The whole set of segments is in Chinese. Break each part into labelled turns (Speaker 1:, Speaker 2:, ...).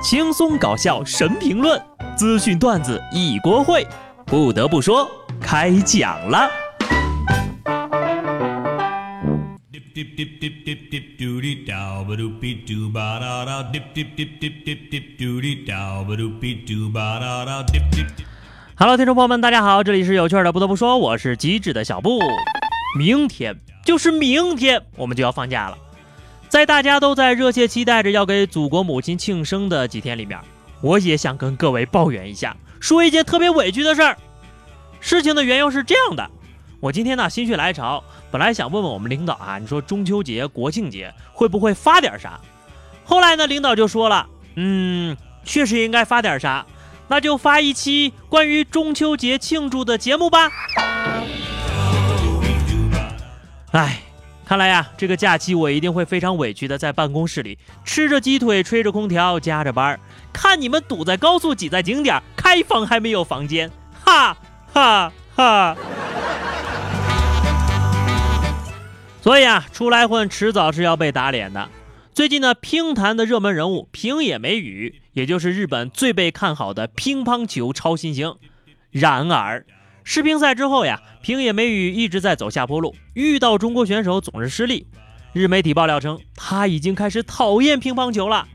Speaker 1: 轻松搞笑神评论，资讯段子一锅烩。不得不说，开讲了。Hello，听众朋友们，大家好，这里是有趣的。不得不说，我是机智的小布。明天就是明天，我们就要放假了。在大家都在热切期待着要给祖国母亲庆生的几天里面，我也想跟各位抱怨一下，说一件特别委屈的事儿。事情的缘由是这样的，我今天呢心血来潮，本来想问问我们领导啊，你说中秋节、国庆节会不会发点啥？后来呢，领导就说了，嗯，确实应该发点啥，那就发一期关于中秋节庆祝的节目吧。哎。看来呀，这个假期我一定会非常委屈的，在办公室里吃着鸡腿，吹着空调，加着班，看你们堵在高速，挤在景点，开房还没有房间，哈哈哈。所以啊，出来混迟早是要被打脸的。最近呢，乒坛的热门人物平野美宇，也就是日本最被看好的乒乓球超新星，然而。世乒赛之后呀，平野美宇一直在走下坡路，遇到中国选手总是失利。日媒体爆料称，他已经开始讨厌乒乓球了。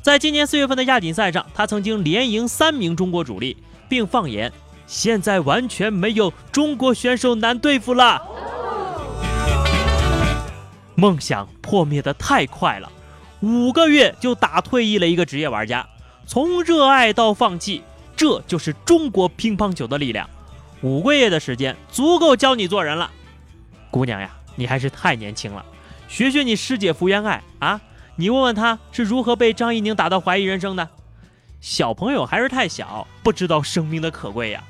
Speaker 1: 在今年四月份的亚锦赛上，他曾经连赢三名中国主力，并放言现在完全没有中国选手难对付了。梦想破灭的太快了，五个月就打退役了一个职业玩家，从热爱到放弃，这就是中国乒乓球的力量。五个月的时间足够教你做人了，姑娘呀，你还是太年轻了，学学你师姐福原爱啊，你问问她是如何被张怡宁打到怀疑人生的。小朋友还是太小，不知道生命的可贵呀。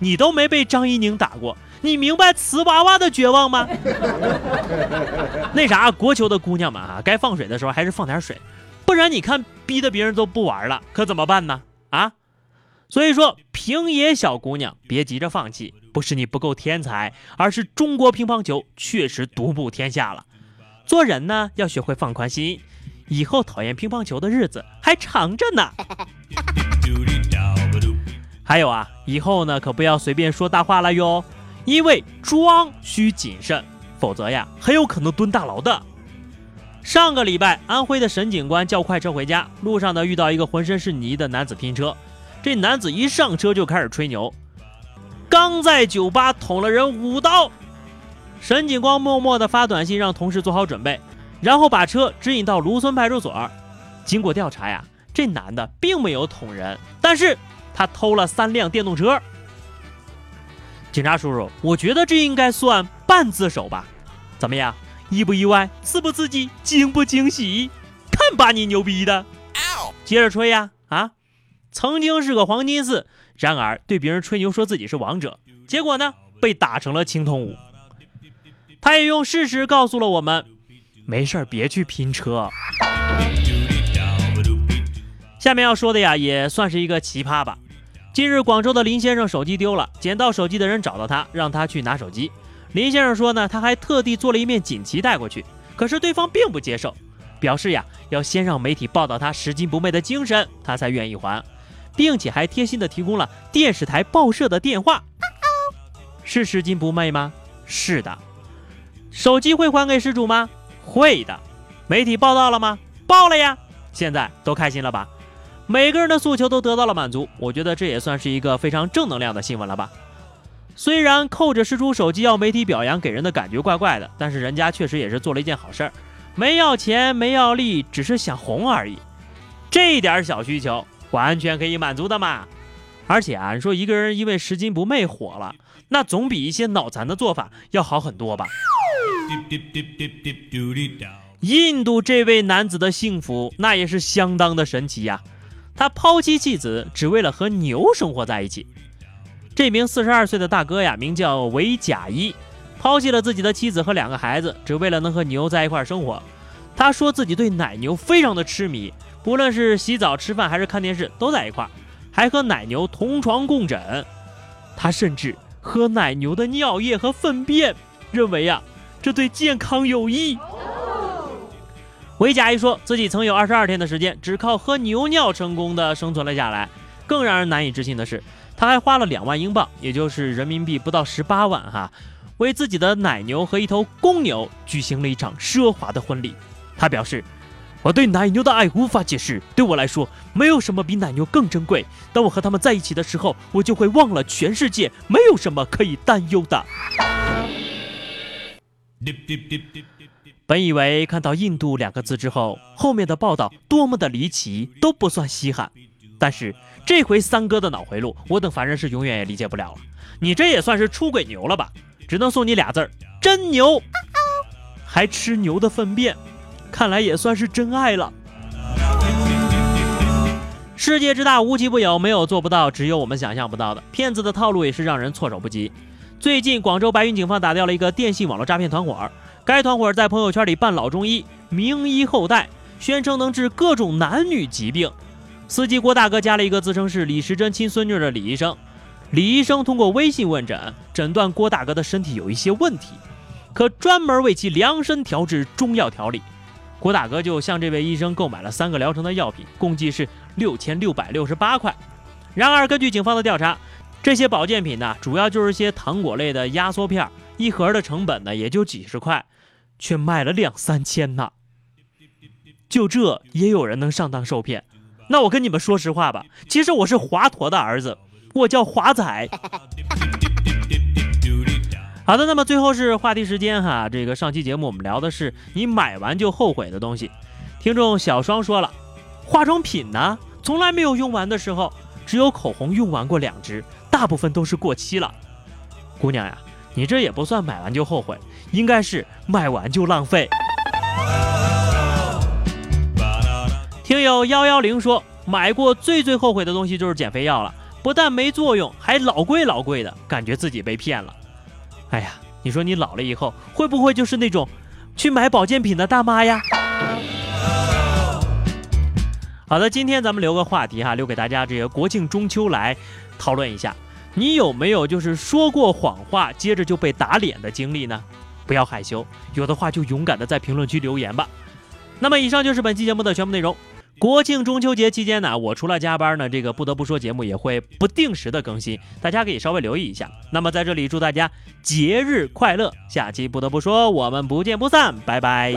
Speaker 1: 你都没被张怡宁打过，你明白瓷娃娃的绝望吗？那啥，国球的姑娘们啊，该放水的时候还是放点水，不然你看逼得别人都不玩了，可怎么办呢？啊？所以说，平野小姑娘，别急着放弃，不是你不够天才，而是中国乒乓球确实独步天下了。做人呢，要学会放宽心，以后讨厌乒乓球的日子还长着呢。还有啊，以后呢，可不要随便说大话了哟，因为装需谨慎，否则呀，很有可能蹲大牢的。上个礼拜，安徽的沈警官叫快车回家，路上呢遇到一个浑身是泥的男子拼车。这男子一上车就开始吹牛，刚在酒吧捅了人五刀。沈警官默默地发短信让同事做好准备，然后把车指引到芦村派出所。经过调查呀，这男的并没有捅人，但是他偷了三辆电动车。警察叔叔，我觉得这应该算半自首吧？怎么样，意不意外？刺不刺激？惊不惊喜？看把你牛逼的！接着吹呀，啊！曾经是个黄金四，然而对别人吹牛说自己是王者，结果呢被打成了青铜五。他也用事实告诉了我们，没事儿别去拼车。下面要说的呀也算是一个奇葩吧。近日广州的林先生手机丢了，捡到手机的人找到他，让他去拿手机。林先生说呢，他还特地做了一面锦旗带过去，可是对方并不接受，表示呀要先让媒体报道他拾金不昧的精神，他才愿意还。并且还贴心的提供了电视台报社的电话，是拾金不昧吗？是的。手机会还给失主吗？会的。媒体报道了吗？报了呀。现在都开心了吧？每个人的诉求都得到了满足，我觉得这也算是一个非常正能量的新闻了吧。虽然扣着失主手机要媒体表扬，给人的感觉怪怪的，但是人家确实也是做了一件好事儿，没要钱，没要利，只是想红而已。这点小需求。完全可以满足的嘛，而且啊，你说一个人因为拾金不昧火了，那总比一些脑残的做法要好很多吧。印度这位男子的幸福那也是相当的神奇呀，他抛妻弃子，只为了和牛生活在一起。这名四十二岁的大哥呀，名叫维贾伊，抛弃了自己的妻子和两个孩子，只为了能和牛在一块生活。他说自己对奶牛非常的痴迷。不论是洗澡、吃饭还是看电视，都在一块儿，还和奶牛同床共枕。他甚至喝奶牛的尿液和粪便，认为呀，这对健康有益。维甲一说自己曾有二十二天的时间，只靠喝牛尿成功的生存了下来。更让人难以置信的是，他还花了两万英镑，也就是人民币不到十八万哈，为自己的奶牛和一头公牛举行了一场奢华的婚礼。他表示：“我对奶牛的爱无法解释，对我来说，没有什么比奶牛更珍贵。当我和他们在一起的时候，我就会忘了全世界，没有什么可以担忧的。”本以为看到“印度”两个字之后，后面的报道多么的离奇都不算稀罕，但是这回三哥的脑回路，我等凡人是永远也理解不了了。你这也算是出轨牛了吧？只能送你俩字儿：真牛！还吃牛的粪便，看来也算是真爱了。世界之大，无奇不有，没有做不到，只有我们想象不到的。骗子的套路也是让人措手不及。最近，广州白云警方打掉了一个电信网络诈骗团伙。该团伙在朋友圈里扮老中医，名医后代，宣称能治各种男女疾病。司机郭大哥加了一个自称是李时珍亲孙女的李医生。李医生通过微信问诊，诊断郭大哥的身体有一些问题，可专门为其量身调制中药调理。郭大哥就向这位医生购买了三个疗程的药品，共计是六千六百六十八块。然而，根据警方的调查，这些保健品呢，主要就是些糖果类的压缩片，一盒的成本呢也就几十块。却卖了两三千呢，就这也有人能上当受骗？那我跟你们说实话吧，其实我是华佗的儿子，我叫华仔。好的，那么最后是话题时间哈，这个上期节目我们聊的是你买完就后悔的东西。听众小双说了，化妆品呢，从来没有用完的时候，只有口红用完过两支，大部分都是过期了。姑娘呀。你这也不算买完就后悔，应该是买完就浪费。听友幺幺零说，买过最最后悔的东西就是减肥药了，不但没作用，还老贵老贵的，感觉自己被骗了。哎呀，你说你老了以后会不会就是那种去买保健品的大妈呀？好的，今天咱们留个话题哈，留给大家这个国庆中秋来讨论一下。你有没有就是说过谎话，接着就被打脸的经历呢？不要害羞，有的话就勇敢的在评论区留言吧。那么以上就是本期节目的全部内容。国庆中秋节期间呢，我除了加班呢，这个不得不说节目也会不定时的更新，大家可以稍微留意一下。那么在这里祝大家节日快乐，下期不得不说我们不见不散，拜拜。